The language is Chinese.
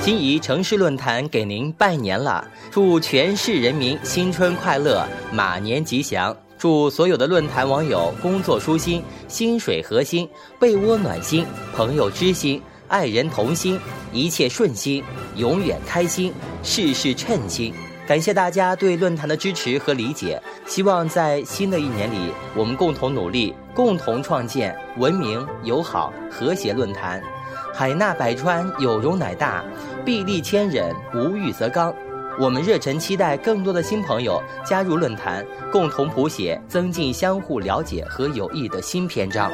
心仪城市论坛给您拜年了，祝全市人民新春快乐，马年吉祥！祝所有的论坛网友工作舒心，薪水合心，被窝暖心，朋友知心，爱人同心，一切顺心，永远开心，事事称心。感谢大家对论坛的支持和理解，希望在新的一年里，我们共同努力，共同创建文明、友好、和谐论坛。海纳百川，有容乃大；壁立千仞，无欲则刚。我们热忱期待更多的新朋友加入论坛，共同谱写增进相互了解和友谊的新篇章。